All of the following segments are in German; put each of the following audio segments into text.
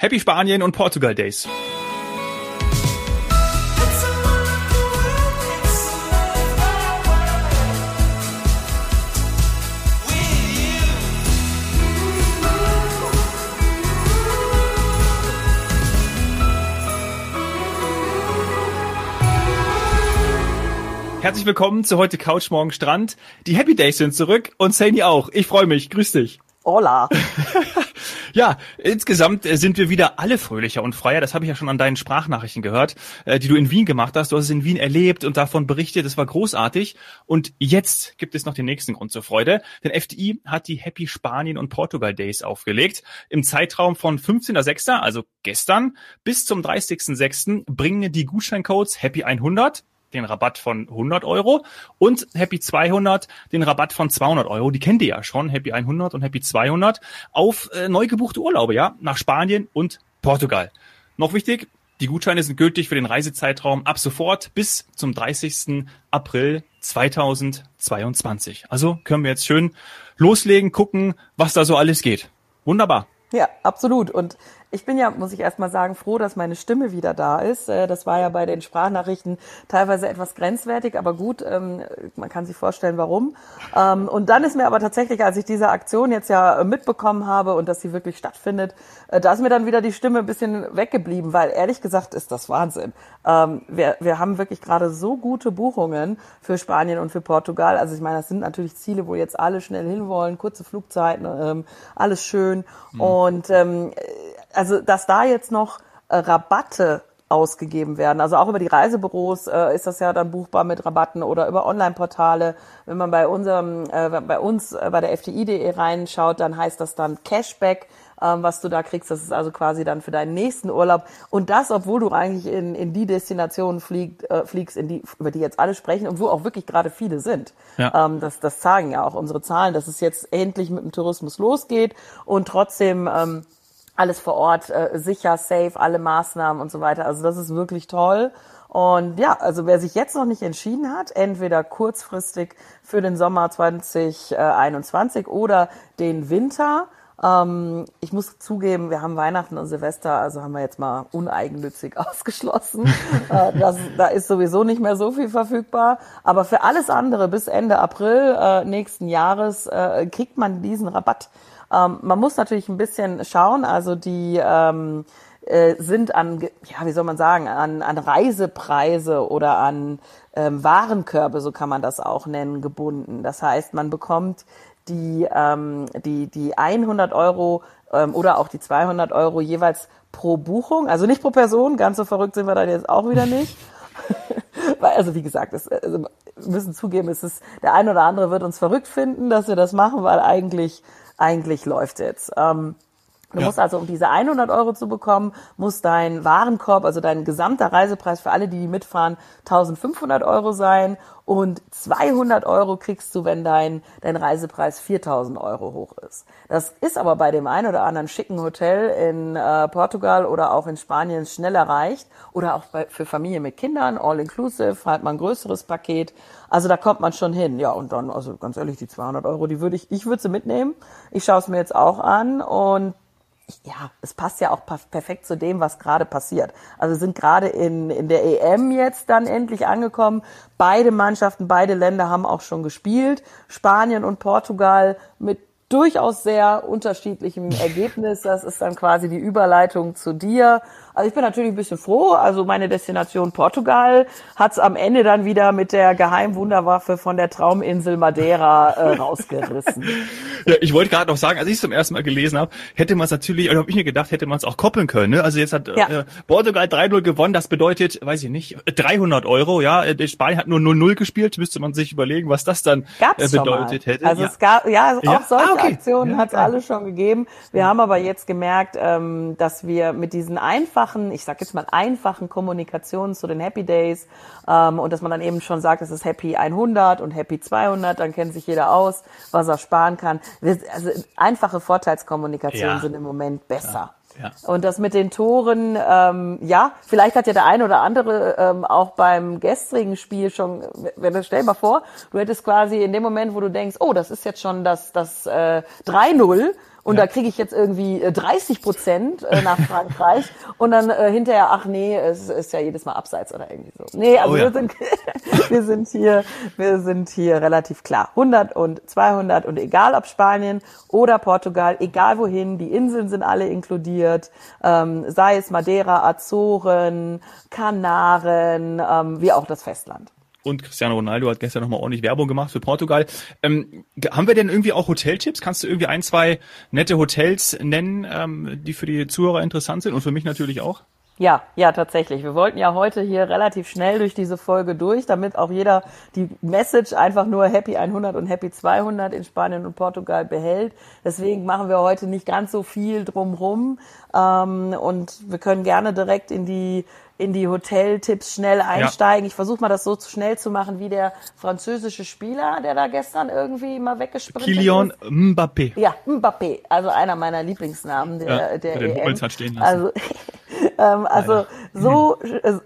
Happy Spanien und Portugal Days. Herzlich willkommen zu heute Couch Morgen Strand. Die Happy Days sind zurück und Saini auch. Ich freue mich. Grüß dich. Hola. ja, insgesamt äh, sind wir wieder alle fröhlicher und freier. Das habe ich ja schon an deinen Sprachnachrichten gehört, äh, die du in Wien gemacht hast. Du hast es in Wien erlebt und davon berichtet. Das war großartig. Und jetzt gibt es noch den nächsten Grund zur Freude. Denn FDI hat die Happy Spanien und Portugal Days aufgelegt. Im Zeitraum von 15.06., also gestern, bis zum 30.06. bringen die Gutscheincodes Happy 100 den Rabatt von 100 Euro und Happy 200 den Rabatt von 200 Euro. Die kennt ihr ja schon, Happy 100 und Happy 200 auf äh, neu gebuchte Urlaube, ja, nach Spanien und Portugal. Noch wichtig, die Gutscheine sind gültig für den Reisezeitraum ab sofort bis zum 30. April 2022. Also können wir jetzt schön loslegen, gucken, was da so alles geht. Wunderbar. Ja, absolut. Und ich bin ja, muss ich erst mal sagen, froh, dass meine Stimme wieder da ist. Äh, das war ja bei den Sprachnachrichten teilweise etwas grenzwertig, aber gut, ähm, man kann sich vorstellen, warum. Ähm, und dann ist mir aber tatsächlich, als ich diese Aktion jetzt ja mitbekommen habe und dass sie wirklich stattfindet, äh, da ist mir dann wieder die Stimme ein bisschen weggeblieben, weil ehrlich gesagt ist das Wahnsinn. Ähm, wir, wir haben wirklich gerade so gute Buchungen für Spanien und für Portugal. Also ich meine, das sind natürlich Ziele, wo jetzt alle schnell hinwollen, kurze Flugzeiten, alles schön. Mhm. Und also dass da jetzt noch äh, Rabatte ausgegeben werden. Also auch über die Reisebüros äh, ist das ja dann buchbar mit Rabatten oder über Online-Portale. Wenn man bei unserem, äh, bei uns äh, bei der FTI.de reinschaut, dann heißt das dann Cashback, ähm, was du da kriegst. Das ist also quasi dann für deinen nächsten Urlaub. Und das, obwohl du eigentlich in, in die Destinationen fliegt, äh, fliegst, in die, über die jetzt alle sprechen und wo auch wirklich gerade viele sind. Ja. Ähm, das, das sagen ja auch unsere Zahlen, dass es jetzt endlich mit dem Tourismus losgeht und trotzdem ähm, alles vor Ort äh, sicher, safe, alle Maßnahmen und so weiter. Also das ist wirklich toll. Und ja, also wer sich jetzt noch nicht entschieden hat, entweder kurzfristig für den Sommer 2021 oder den Winter, ähm, ich muss zugeben, wir haben Weihnachten und Silvester, also haben wir jetzt mal uneigennützig ausgeschlossen. äh, das, da ist sowieso nicht mehr so viel verfügbar. Aber für alles andere bis Ende April äh, nächsten Jahres äh, kriegt man diesen Rabatt. Ähm, man muss natürlich ein bisschen schauen, also die ähm, äh, sind an, ja, wie soll man sagen, an, an Reisepreise oder an ähm, Warenkörbe, so kann man das auch nennen, gebunden. Das heißt, man bekommt die, ähm, die, die 100 Euro ähm, oder auch die 200 Euro jeweils pro Buchung, also nicht pro Person, ganz so verrückt sind wir da jetzt auch wieder nicht. Weil, also wie gesagt, es, also, müssen zugeben, es ist, der ein oder andere wird uns verrückt finden, dass wir das machen, weil eigentlich eigentlich läuft jetzt. Ähm, Du ja. musst also, um diese 100 Euro zu bekommen, muss dein Warenkorb, also dein gesamter Reisepreis für alle, die, mitfahren, 1500 Euro sein und 200 Euro kriegst du, wenn dein, dein Reisepreis 4000 Euro hoch ist. Das ist aber bei dem einen oder anderen schicken Hotel in äh, Portugal oder auch in Spanien schnell erreicht oder auch bei, für Familien mit Kindern, all inclusive, halt mal ein größeres Paket. Also da kommt man schon hin. Ja, und dann, also ganz ehrlich, die 200 Euro, die würde ich, ich würde sie mitnehmen. Ich schaue es mir jetzt auch an und ja, es passt ja auch perfekt zu dem, was gerade passiert. Also sind gerade in, in der EM jetzt dann endlich angekommen. Beide Mannschaften, beide Länder haben auch schon gespielt. Spanien und Portugal mit durchaus sehr unterschiedlichem Ergebnis. Das ist dann quasi die Überleitung zu dir. Also ich bin natürlich ein bisschen froh. Also meine Destination Portugal hat es am Ende dann wieder mit der Geheimwunderwaffe von der Trauminsel Madeira äh, rausgerissen. ja, ich wollte gerade noch sagen, als ich es zum ersten Mal gelesen habe, hätte man es natürlich, oder habe ich mir gedacht, hätte man es auch koppeln können. Ne? Also jetzt hat ja. äh, Portugal 3-0 gewonnen. Das bedeutet, weiß ich nicht, 300 Euro. Ja, äh, Spanien hat nur 0-0 gespielt. Müsste man sich überlegen, was das dann äh, bedeutet hätte. Also ja. es gab, ja, auch ja? solche ah, okay. Aktionen ja, hat es alle schon gegeben. Wir haben aber jetzt gemerkt, ähm, dass wir mit diesen einfachen einfachen, ich sage jetzt mal einfachen Kommunikationen zu den Happy Days ähm, und dass man dann eben schon sagt, es ist Happy 100 und Happy 200, dann kennt sich jeder aus, was er sparen kann. Also einfache Vorteilskommunikationen ja. sind im Moment besser. Ja. Und das mit den Toren, ähm, ja, vielleicht hat ja der eine oder andere ähm, auch beim gestrigen Spiel schon, wenn du stell mal vor, du hättest quasi in dem Moment, wo du denkst, oh, das ist jetzt schon das, das äh, 3-0 und ja. da kriege ich jetzt irgendwie 30 Prozent nach Frankreich und dann äh, hinterher, ach nee, es ist ja jedes Mal abseits oder irgendwie so. Nee, also oh, ja. wir, sind, wir sind hier, wir sind hier relativ klar. 100 und 200 und egal ob Spanien oder Portugal, egal wohin, die Inseln sind alle inkludiert, ähm, sei es Madeira, Azoren, Kanaren, ähm, wie auch das Festland und Cristiano Ronaldo hat gestern nochmal ordentlich Werbung gemacht für Portugal. Ähm, haben wir denn irgendwie auch Hoteltipps? Kannst du irgendwie ein, zwei nette Hotels nennen, ähm, die für die Zuhörer interessant sind und für mich natürlich auch? Ja, ja, tatsächlich. Wir wollten ja heute hier relativ schnell durch diese Folge durch, damit auch jeder die Message einfach nur Happy 100 und Happy 200 in Spanien und Portugal behält. Deswegen machen wir heute nicht ganz so viel drumrum ähm, und wir können gerne direkt in die in die Hoteltipps schnell einsteigen. Ja. Ich versuche mal das so schnell zu machen wie der französische Spieler, der da gestern irgendwie mal weggesprintet Kilian ist. Mbappé. Ja, Mbappé, also einer meiner Lieblingsnamen der, ja, der, der EM. Hat stehen lassen. Also, ähm, also so,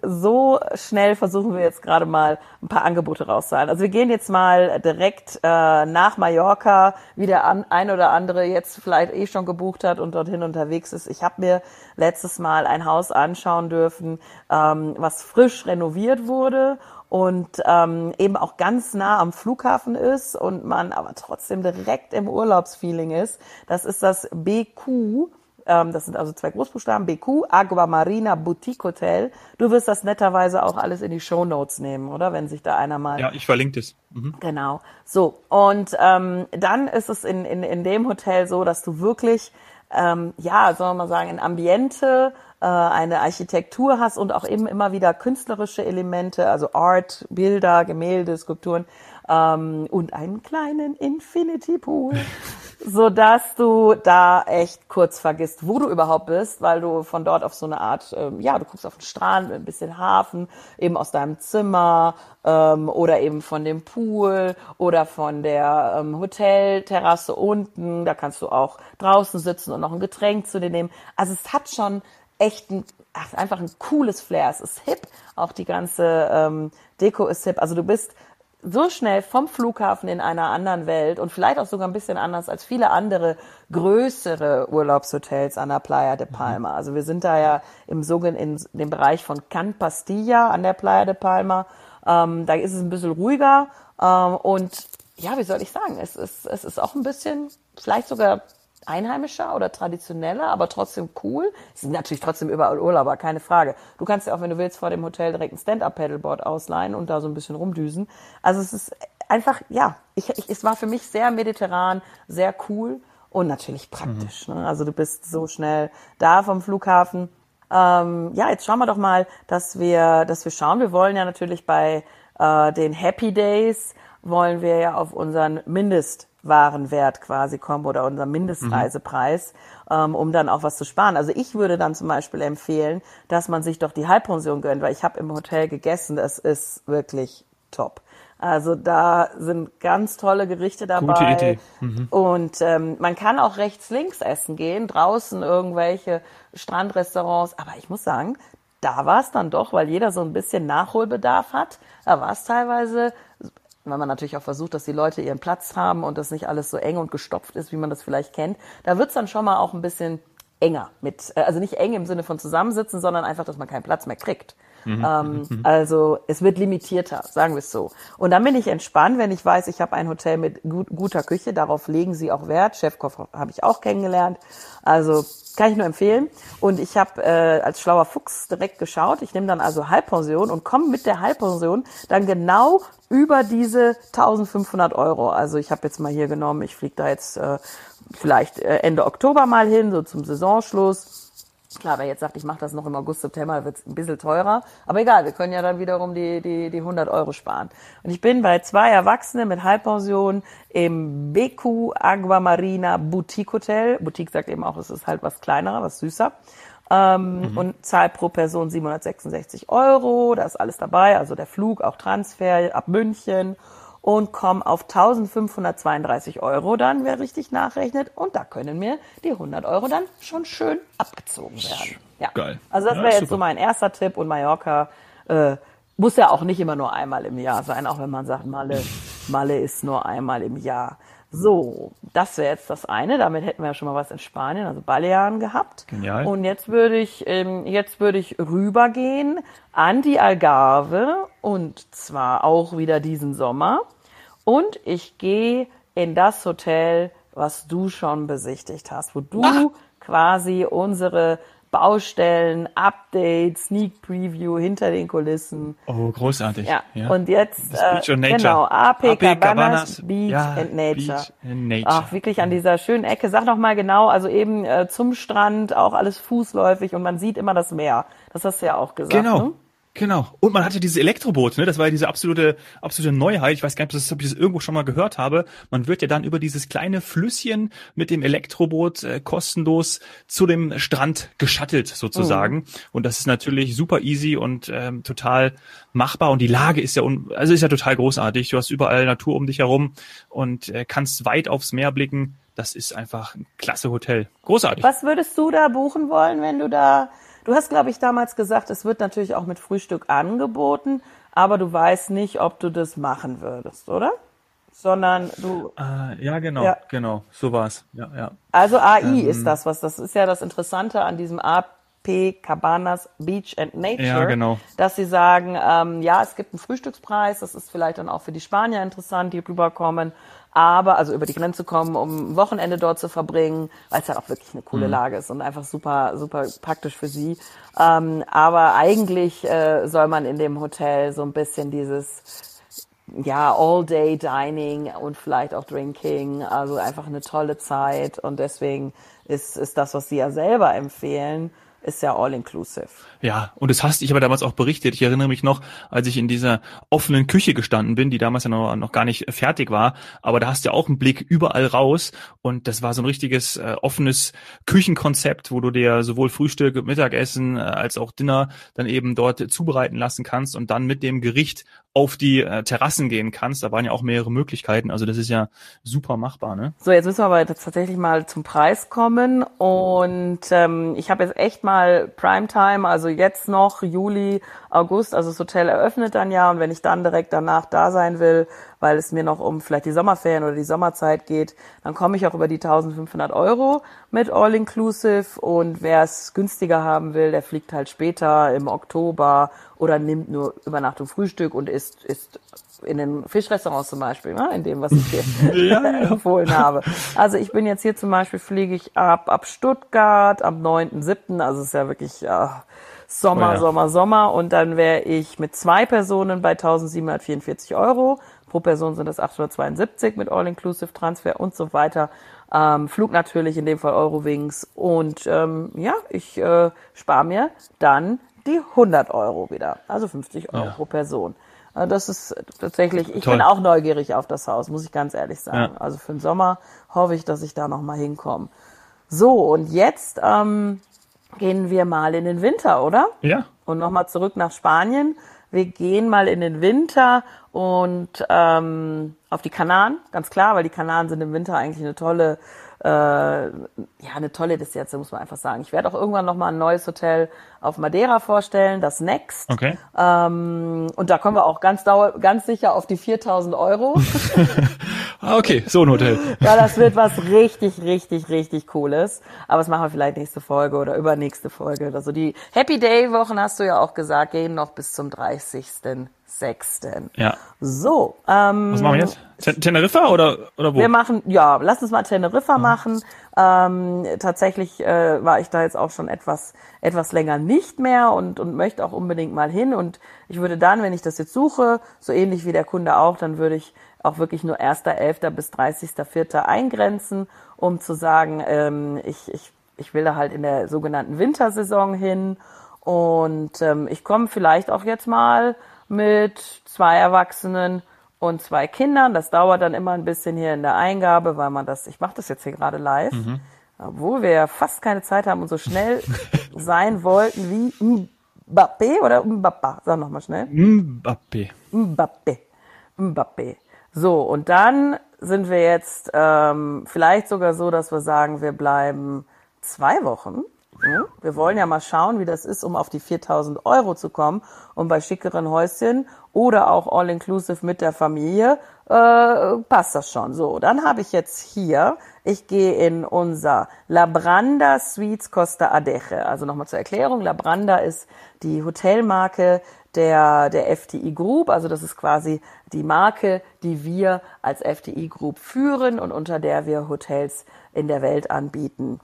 so schnell versuchen wir jetzt gerade mal ein paar Angebote rauszuhalten. Also wir gehen jetzt mal direkt äh, nach Mallorca, wie der an, ein oder andere jetzt vielleicht eh schon gebucht hat und dorthin unterwegs ist. Ich habe mir letztes Mal ein Haus anschauen dürfen, ähm, was frisch renoviert wurde und ähm, eben auch ganz nah am Flughafen ist und man aber trotzdem direkt im Urlaubsfeeling ist. Das ist das BQ. Ähm, das sind also zwei Großbuchstaben, BQ, Agua Marina Boutique Hotel. Du wirst das netterweise auch alles in die Show Notes nehmen, oder? Wenn sich da einer mal. Ja, ich verlinke das. Mhm. Genau. So. Und ähm, dann ist es in, in, in dem Hotel so, dass du wirklich, ähm, ja, soll man mal sagen, ein Ambiente äh, eine Architektur hast und auch eben immer wieder künstlerische Elemente, also Art, Bilder, Gemälde, Skulpturen ähm, und einen kleinen Infinity Pool, so dass du da echt kurz vergisst, wo du überhaupt bist, weil du von dort auf so eine Art, ähm, ja, du guckst auf den Strand, ein bisschen Hafen, eben aus deinem Zimmer ähm, oder eben von dem Pool oder von der ähm, Hotelterrasse unten. Da kannst du auch draußen sitzen und noch ein Getränk zu dir nehmen. Also es hat schon echt ein, ach, einfach ein cooles Flair. Es ist hip, auch die ganze ähm, Deko ist hip. Also du bist so schnell vom Flughafen in einer anderen Welt und vielleicht auch sogar ein bisschen anders als viele andere größere Urlaubshotels an der Playa de Palma. Also wir sind da ja im sogenannten in dem Bereich von Can Pastilla an der Playa de Palma. Ähm, da ist es ein bisschen ruhiger ähm, und ja, wie soll ich sagen, es ist, es ist auch ein bisschen, vielleicht sogar einheimischer oder traditioneller, aber trotzdem cool. Es sind natürlich trotzdem überall Urlauber, keine Frage. Du kannst ja auch, wenn du willst, vor dem Hotel direkt ein Stand-Up-Paddleboard ausleihen und da so ein bisschen rumdüsen. Also es ist einfach, ja, ich, ich, es war für mich sehr mediterran, sehr cool und natürlich praktisch. Mhm. Ne? Also du bist so schnell da vom Flughafen. Ähm, ja, jetzt schauen wir doch mal, dass wir, dass wir schauen. Wir wollen ja natürlich bei äh, den Happy Days wollen wir ja auf unseren Mindest Warenwert quasi kommen oder unser Mindestreisepreis, mhm. ähm, um dann auch was zu sparen. Also ich würde dann zum Beispiel empfehlen, dass man sich doch die Halbpension gönnt, weil ich habe im Hotel gegessen, das ist wirklich top. Also da sind ganz tolle Gerichte dabei. Gute Idee. Mhm. Und ähm, man kann auch rechts, links essen gehen, draußen irgendwelche Strandrestaurants. Aber ich muss sagen, da war es dann doch, weil jeder so ein bisschen Nachholbedarf hat. Da war es teilweise weil man natürlich auch versucht, dass die Leute ihren Platz haben und das nicht alles so eng und gestopft ist, wie man das vielleicht kennt. Da wird's dann schon mal auch ein bisschen enger mit, äh, also nicht eng im Sinne von zusammensitzen, sondern einfach, dass man keinen Platz mehr kriegt. Mhm. Ähm, mhm. Also es wird limitierter, sagen wir es so. Und dann bin ich entspannt, wenn ich weiß, ich habe ein Hotel mit gut, guter Küche. Darauf legen sie auch Wert. Chefkoch habe ich auch kennengelernt. Also kann ich nur empfehlen. Und ich habe äh, als schlauer Fuchs direkt geschaut. Ich nehme dann also Halbpension und komme mit der Halbpension dann genau über diese 1500 Euro. Also ich habe jetzt mal hier genommen, ich fliege da jetzt äh, vielleicht äh, Ende Oktober mal hin, so zum Saisonschluss Klar, wer jetzt sagt, ich mache das noch im August, September, wird es ein bisschen teurer. Aber egal, wir können ja dann wiederum die, die, die 100 Euro sparen. Und ich bin bei zwei Erwachsenen mit Halbpension im BQ Agua Marina Boutique Hotel. Boutique sagt eben auch, es ist halt was kleinerer, was süßer. Ähm, mhm. Und zahl pro Person 766 Euro. Da ist alles dabei, also der Flug, auch Transfer ab München und komme auf 1532 Euro dann, wer richtig nachrechnet. Und da können mir die 100 Euro dann schon schön abgezogen werden. Ja. Geil. Also das ja, wäre jetzt so mein erster Tipp. Und Mallorca äh, muss ja auch nicht immer nur einmal im Jahr sein, auch wenn man sagt, Malle, Malle ist nur einmal im Jahr. So, das wäre jetzt das eine. Damit hätten wir ja schon mal was in Spanien, also Balearen gehabt. Genial. Und jetzt würde ich, ähm, jetzt würde ich rübergehen an die Algarve und zwar auch wieder diesen Sommer. Und ich gehe in das Hotel, was du schon besichtigt hast, wo du Ah. quasi unsere Baustellen, Updates, Sneak Preview hinter den Kulissen. Oh, großartig. Ja, und jetzt, äh, and Nature. genau, AP, AP Cabanas, Cabanas, Beach ja, and Nature. Beach and Nature. Ach, wirklich an dieser schönen Ecke. Sag noch mal genau, also eben äh, zum Strand, auch alles fußläufig und man sieht immer das Meer. Das hast du ja auch gesagt. Genau. Ne? Genau. Und man hatte dieses Elektroboot, ne? Das war ja diese absolute, absolute Neuheit. Ich weiß gar nicht, ob das- ob ich das irgendwo schon mal gehört habe. Man wird ja dann über dieses kleine Flüsschen mit dem Elektroboot äh, kostenlos zu dem Strand geschattelt sozusagen. Mhm. Und das ist natürlich super easy und ähm, total machbar. Und die Lage ist ja, un also ist ja total großartig. Du hast überall Natur um dich herum und äh, kannst weit aufs Meer blicken. Das ist einfach ein klasse Hotel. Großartig. Was würdest du da buchen wollen, wenn du da, du hast glaube ich damals gesagt, es wird natürlich auch mit Frühstück angeboten, aber du weißt nicht, ob du das machen würdest, oder? Sondern du, Äh, ja, genau, Ja. genau. So war's. Ja, ja. Also AI Ähm. ist das, was das ist ja das Interessante an diesem AP Cabanas Beach and Nature, Ja, genau. dass sie sagen, ähm, ja, es gibt einen Frühstückspreis, das ist vielleicht dann auch für die Spanier interessant, die rüberkommen, aber also über die Grenze kommen, um ein Wochenende dort zu verbringen, weil es halt auch wirklich eine Mhm. coole Lage ist und einfach super, super praktisch für sie. Ähm, aber eigentlich äh, soll man in dem Hotel so ein bisschen dieses ja, All-Day-Dining und vielleicht auch Drinking, also einfach eine tolle Zeit und deswegen ist, ist das, was Sie ja selber empfehlen, ist ja all-inclusive. Ja, und das hast ich aber damals auch berichtet. Ich erinnere mich noch, als ich in dieser offenen Küche gestanden bin, die damals ja noch, noch gar nicht fertig war, aber da hast du ja auch einen Blick überall raus und das war so ein richtiges äh, offenes Küchenkonzept, wo du dir sowohl Frühstück, Mittagessen äh, als auch Dinner dann eben dort zubereiten lassen kannst und dann mit dem Gericht auf die äh, Terrassen gehen kannst. Da waren ja auch mehrere Möglichkeiten, also das ist ja super machbar, ne? So, jetzt müssen wir aber tatsächlich mal zum Preis kommen und ähm, ich habe jetzt echt mal Primetime, also jetzt noch Juli, August, also das Hotel eröffnet dann ja. Und wenn ich dann direkt danach da sein will, weil es mir noch um vielleicht die Sommerferien oder die Sommerzeit geht, dann komme ich auch über die 1500 Euro mit All Inclusive und wer es günstiger haben will, der fliegt halt später im Oktober oder nimmt nur Übernachtung Frühstück und isst, isst in den Fischrestaurants zum Beispiel, ne? in dem, was ich dir empfohlen habe. Also ich bin jetzt hier zum Beispiel, fliege ich ab, ab Stuttgart am 9.7., also es ist ja wirklich ja, Sommer, Oh ja. Sommer, Sommer und dann wäre ich mit zwei Personen bei 1744 Euro. Pro Person sind das 872 mit All-Inclusive Transfer und so weiter. Ähm, Flug natürlich, in dem Fall Eurowings. Und ähm, ja, ich äh, spare mir dann die 100 Euro wieder. Also 50 Euro Ja. pro Person. Äh, Das ist tatsächlich, ich Toll. bin auch neugierig auf das Haus, muss ich ganz ehrlich sagen. Ja. Also für den Sommer hoffe ich, dass ich da nochmal hinkomme. So, und jetzt ähm, gehen wir mal in den Winter, oder? Ja. Und nochmal zurück nach Spanien. Wir gehen mal in den Winter und ähm, auf die Kanaren, ganz klar, weil die Kanaren sind im Winter eigentlich eine tolle, äh, ja, eine tolle Destination, muss man einfach sagen. Ich werde auch irgendwann nochmal ein neues Hotel auf Madeira vorstellen, das Next. Okay. Ähm, und da kommen wir auch ganz, dauer, ganz sicher auf die 4000 Euro. Ah, okay, so ein Hotel. Ja, das wird was richtig, richtig, richtig Cooles. Aber das machen wir vielleicht nächste Folge oder übernächste Folge. Also die Happy Day Wochen hast du ja auch gesagt, gehen noch bis zum 30.06. Ja. So, ähm, Was machen wir jetzt? Ten Teneriffa oder, oder wo? wir machen, ja, lass uns mal Teneriffa machen. Ähm, tatsächlich äh, war ich da jetzt auch schon etwas, etwas länger nicht mehr und, und möchte auch unbedingt mal hin. Und ich würde dann, wenn ich das jetzt suche, so ähnlich wie der Kunde auch, dann würde ich auch wirklich nur 1.11. bis 30.04. eingrenzen, um zu sagen, ähm, ich, ich, ich will da halt in der sogenannten Wintersaison hin. Und ähm, ich komme vielleicht auch jetzt mal mit zwei Erwachsenen und zwei Kindern. Das dauert dann immer ein bisschen hier in der Eingabe, weil man das, ich mache das jetzt hier gerade live, obwohl wir ja fast keine Zeit haben und so schnell sein wollten wie Mbappé oder Mbappa. Sag nochmal schnell. Mbappé. Mbappé. Mbappé. So, und dann sind wir jetzt ähm, vielleicht sogar so, dass wir sagen, wir bleiben zwei Wochen. Hm? Wir wollen ja mal schauen, wie das ist, um auf die 4000 Euro zu kommen. Und bei schickeren Häuschen oder auch all-inclusive mit der Familie äh, passt das schon. So, dann habe ich jetzt hier, ich gehe in unser Labranda Suites Costa Adeje. Also nochmal zur Erklärung, Labranda ist die Hotelmarke der, der FTI Group. Also das ist quasi die Marke, die wir als FTI Group führen und unter der wir Hotels in der Welt anbieten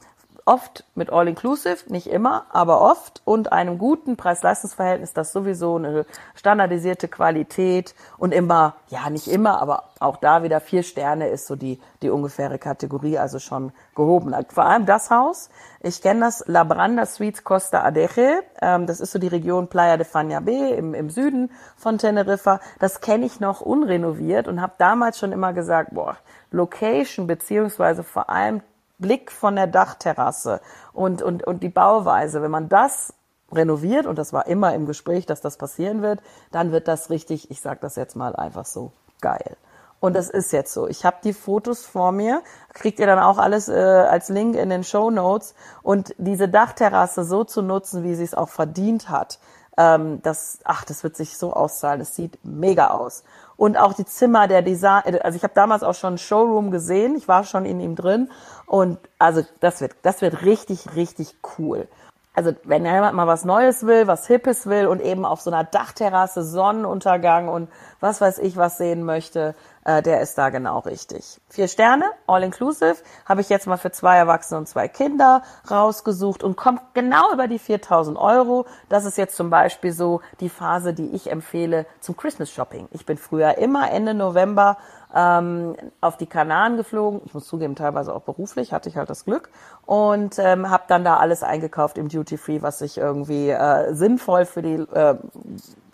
oft mit All-Inclusive, nicht immer, aber oft und einem guten Preis-Leistungs-Verhältnis, das sowieso eine standardisierte Qualität und immer, ja nicht immer, aber auch da wieder vier Sterne ist so die, die ungefähre Kategorie, also schon gehoben. Vor allem das Haus, ich kenne das Labranda Suites Costa Adeje, ähm, das ist so die Region Playa de Fanyabé im, im Süden von Teneriffa, das kenne ich noch unrenoviert und habe damals schon immer gesagt, boah, Location beziehungsweise vor allem Blick von der Dachterrasse und, und, und die Bauweise, wenn man das renoviert, und das war immer im Gespräch, dass das passieren wird, dann wird das richtig, ich sage das jetzt mal einfach so, geil. Und das ist jetzt so. Ich habe die Fotos vor mir, kriegt ihr dann auch alles äh, als Link in den Show Notes. Und diese Dachterrasse so zu nutzen, wie sie es auch verdient hat, ähm, das, ach, das wird sich so auszahlen. Es sieht mega aus. Und auch die Zimmer der Design, also ich habe damals auch schon Showroom gesehen. Ich war schon in ihm drin und also das wird, das wird richtig, richtig cool. Also wenn jemand mal was Neues will, was Hippes will und eben auf so einer Dachterrasse Sonnenuntergang und was weiß ich was sehen möchte, äh, der ist da genau richtig. Vier Sterne, all inclusive, habe ich jetzt mal für zwei Erwachsene und zwei Kinder rausgesucht und kommt genau über die 4000 Euro. Das ist jetzt zum Beispiel so die Phase, die ich empfehle zum Christmas Shopping. Ich bin früher immer Ende November ähm, auf die Kanaren geflogen. Ich muss zugeben, teilweise auch beruflich, hatte ich halt das Glück. Und ähm, habe dann da alles eingekauft im Duty Free, was sich irgendwie äh, sinnvoll für die äh,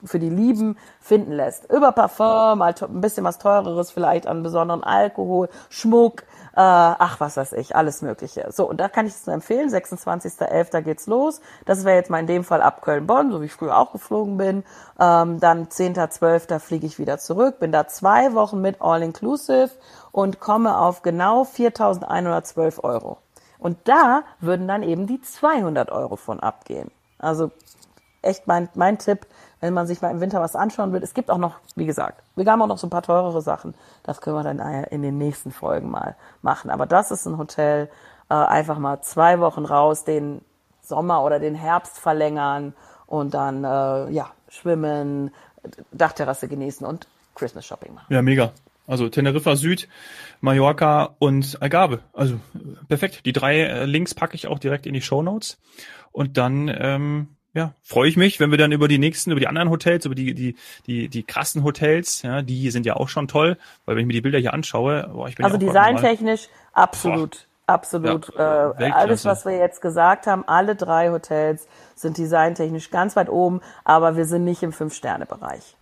für die Lieben finden lässt. Über Parfum, ein bisschen was teureres vielleicht an besonderen Alkohol, Schmuck, äh, ach was weiß ich, alles Mögliche. So, und da kann ich es nur empfehlen, 26.11. geht's los. Das wäre jetzt mal in dem Fall ab Köln-Bonn, so wie ich früher auch geflogen bin. Ähm, dann 10.12. fliege ich wieder zurück, bin da zwei Wochen mit All-Inclusive und komme auf genau 4.112 Euro. Und da würden dann eben die 200 Euro von abgehen. Also echt mein, mein Tipp, wenn man sich mal im Winter was anschauen will. Es gibt auch noch, wie gesagt, wir haben auch noch so ein paar teurere Sachen. Das können wir dann in den nächsten Folgen mal machen. Aber das ist ein Hotel, äh, einfach mal zwei Wochen raus, den Sommer oder den Herbst verlängern und dann äh, ja schwimmen, Dachterrasse genießen und Christmas Shopping machen. Ja, mega. Also Teneriffa Süd, Mallorca und Algarve. Also perfekt. Die drei äh, Links packe ich auch direkt in die Show Notes. Und dann ähm, ja, freue ich mich, wenn wir dann über die nächsten, über die anderen Hotels, über die, die, die, die krassen Hotels, ja, die sind ja auch schon toll, weil wenn ich mir die Bilder hier anschaue, boah, ich bin Also ja designtechnisch absolut, boah. absolut. Ja, äh, alles, was wir jetzt gesagt haben, alle drei Hotels sind designtechnisch ganz weit oben, aber wir sind nicht im Fünf-Sterne-Bereich.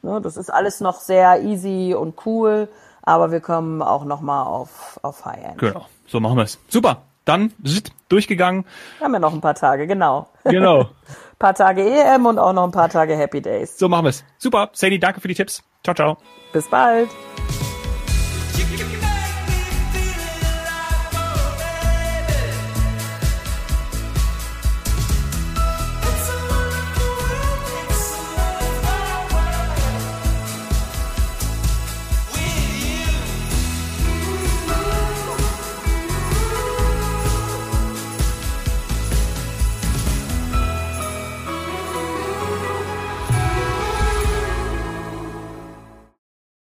Ne, das ist alles noch sehr easy und cool, aber wir kommen auch nochmal auf, auf High-End. Genau, so machen wir es. Super, dann zit, durchgegangen. Haben wir noch ein paar Tage, genau. Genau. ein paar Tage EM und auch noch ein paar Tage Happy Days. So machen wir es. Super, Sadie, danke für die Tipps. Ciao, ciao. Bis bald.